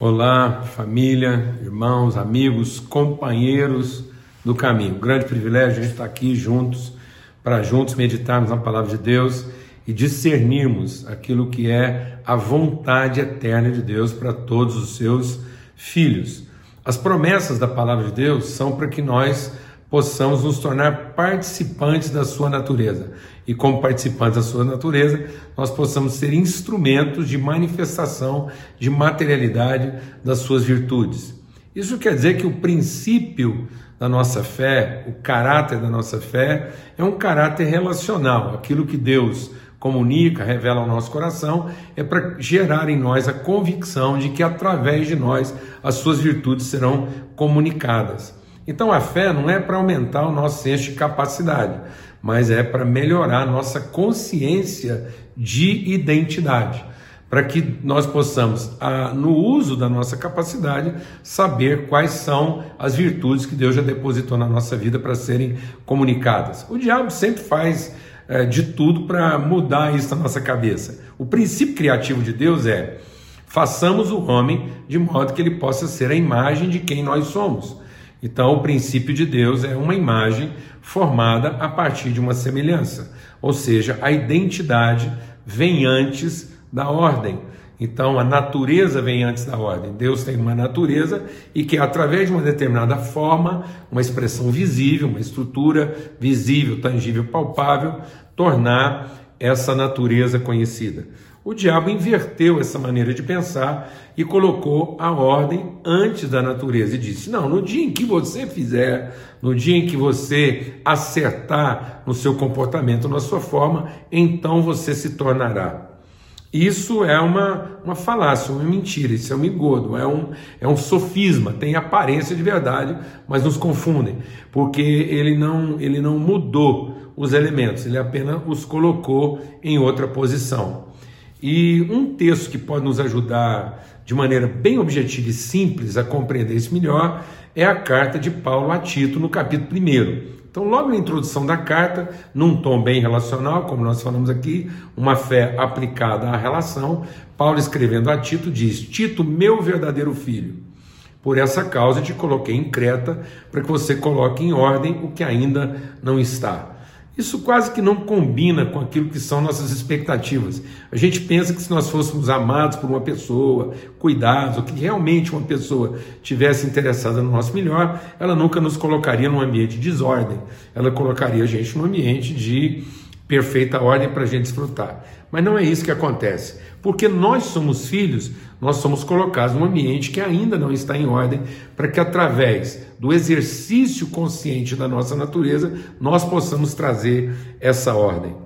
Olá, família, irmãos, amigos, companheiros do caminho. grande privilégio a gente estar aqui juntos para juntos meditarmos na palavra de Deus e discernirmos aquilo que é a vontade eterna de Deus para todos os seus filhos. As promessas da palavra de Deus são para que nós possamos nos tornar participantes da sua natureza. E como participantes da sua natureza, nós possamos ser instrumentos de manifestação, de materialidade das suas virtudes. Isso quer dizer que o princípio da nossa fé, o caráter da nossa fé, é um caráter relacional. Aquilo que Deus comunica, revela ao nosso coração, é para gerar em nós a convicção de que através de nós as suas virtudes serão comunicadas. Então a fé não é para aumentar o nosso senso de capacidade, mas é para melhorar a nossa consciência de identidade, para que nós possamos, no uso da nossa capacidade, saber quais são as virtudes que Deus já depositou na nossa vida para serem comunicadas. O diabo sempre faz é, de tudo para mudar isso na nossa cabeça. O princípio criativo de Deus é façamos o homem de modo que ele possa ser a imagem de quem nós somos. Então, o princípio de Deus é uma imagem formada a partir de uma semelhança, ou seja, a identidade vem antes da ordem. Então, a natureza vem antes da ordem. Deus tem uma natureza e que, através de uma determinada forma, uma expressão visível, uma estrutura visível, tangível, palpável, tornar essa natureza conhecida. O diabo inverteu essa maneira de pensar e colocou a ordem antes da natureza e disse: Não, no dia em que você fizer, no dia em que você acertar no seu comportamento, na sua forma, então você se tornará. Isso é uma, uma falácia, uma mentira, isso é um engodo, é um, é um sofisma, tem aparência de verdade, mas nos confundem, porque ele não, ele não mudou os elementos, ele apenas os colocou em outra posição. E um texto que pode nos ajudar de maneira bem objetiva e simples a compreender isso melhor é a carta de Paulo a Tito, no capítulo 1. Então, logo na introdução da carta, num tom bem relacional, como nós falamos aqui, uma fé aplicada à relação, Paulo escrevendo a Tito diz: Tito, meu verdadeiro filho, por essa causa te coloquei em Creta, para que você coloque em ordem o que ainda não está. Isso quase que não combina com aquilo que são nossas expectativas. A gente pensa que se nós fôssemos amados por uma pessoa, cuidados, ou que realmente uma pessoa tivesse interessada no nosso melhor, ela nunca nos colocaria num ambiente de desordem. Ela colocaria a gente num ambiente de perfeita ordem para a gente desfrutar. Mas não é isso que acontece. Porque nós somos filhos, nós somos colocados num ambiente que ainda não está em ordem, para que através do exercício consciente da nossa natureza, nós possamos trazer essa ordem.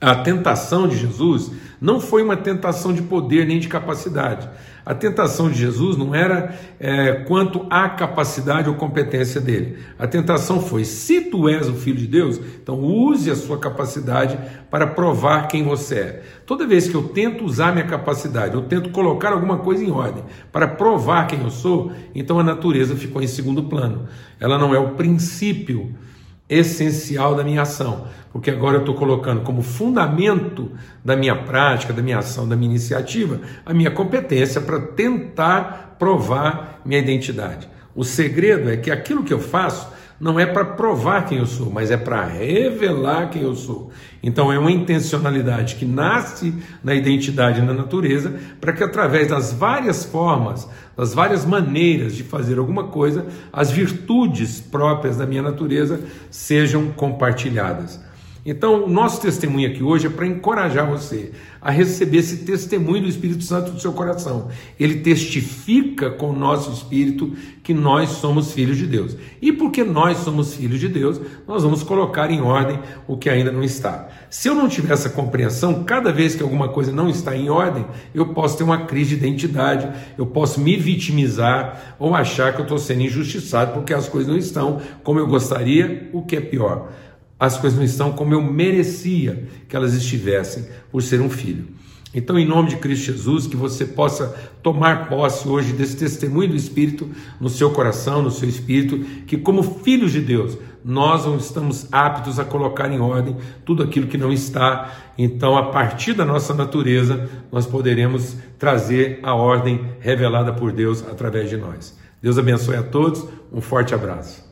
A tentação de Jesus não foi uma tentação de poder nem de capacidade. A tentação de Jesus não era é, quanto à capacidade ou competência dele. A tentação foi: se tu és o filho de Deus, então use a sua capacidade para provar quem você é. Toda vez que eu tento usar minha capacidade, eu tento colocar alguma coisa em ordem para provar quem eu sou, então a natureza ficou em segundo plano. Ela não é o princípio essencial da minha ação, porque agora eu estou colocando como fundamento da minha prática, da minha ação, da minha iniciativa, a minha competência para tentar provar minha identidade. O segredo é que aquilo que eu faço não é para provar quem eu sou, mas é para revelar quem eu sou. Então é uma intencionalidade que nasce na identidade e na natureza, para que através das várias formas, das várias maneiras de fazer alguma coisa, as virtudes próprias da minha natureza sejam compartilhadas. Então, o nosso testemunho aqui hoje é para encorajar você a receber esse testemunho do Espírito Santo do seu coração. Ele testifica com o nosso espírito que nós somos filhos de Deus. E porque nós somos filhos de Deus, nós vamos colocar em ordem o que ainda não está. Se eu não tiver essa compreensão, cada vez que alguma coisa não está em ordem, eu posso ter uma crise de identidade, eu posso me vitimizar ou achar que eu estou sendo injustiçado porque as coisas não estão como eu gostaria, o que é pior as coisas não estão como eu merecia que elas estivessem por ser um filho. Então, em nome de Cristo Jesus, que você possa tomar posse hoje desse testemunho do Espírito no seu coração, no seu espírito, que como filhos de Deus, nós não estamos aptos a colocar em ordem tudo aquilo que não está. Então, a partir da nossa natureza, nós poderemos trazer a ordem revelada por Deus através de nós. Deus abençoe a todos, um forte abraço.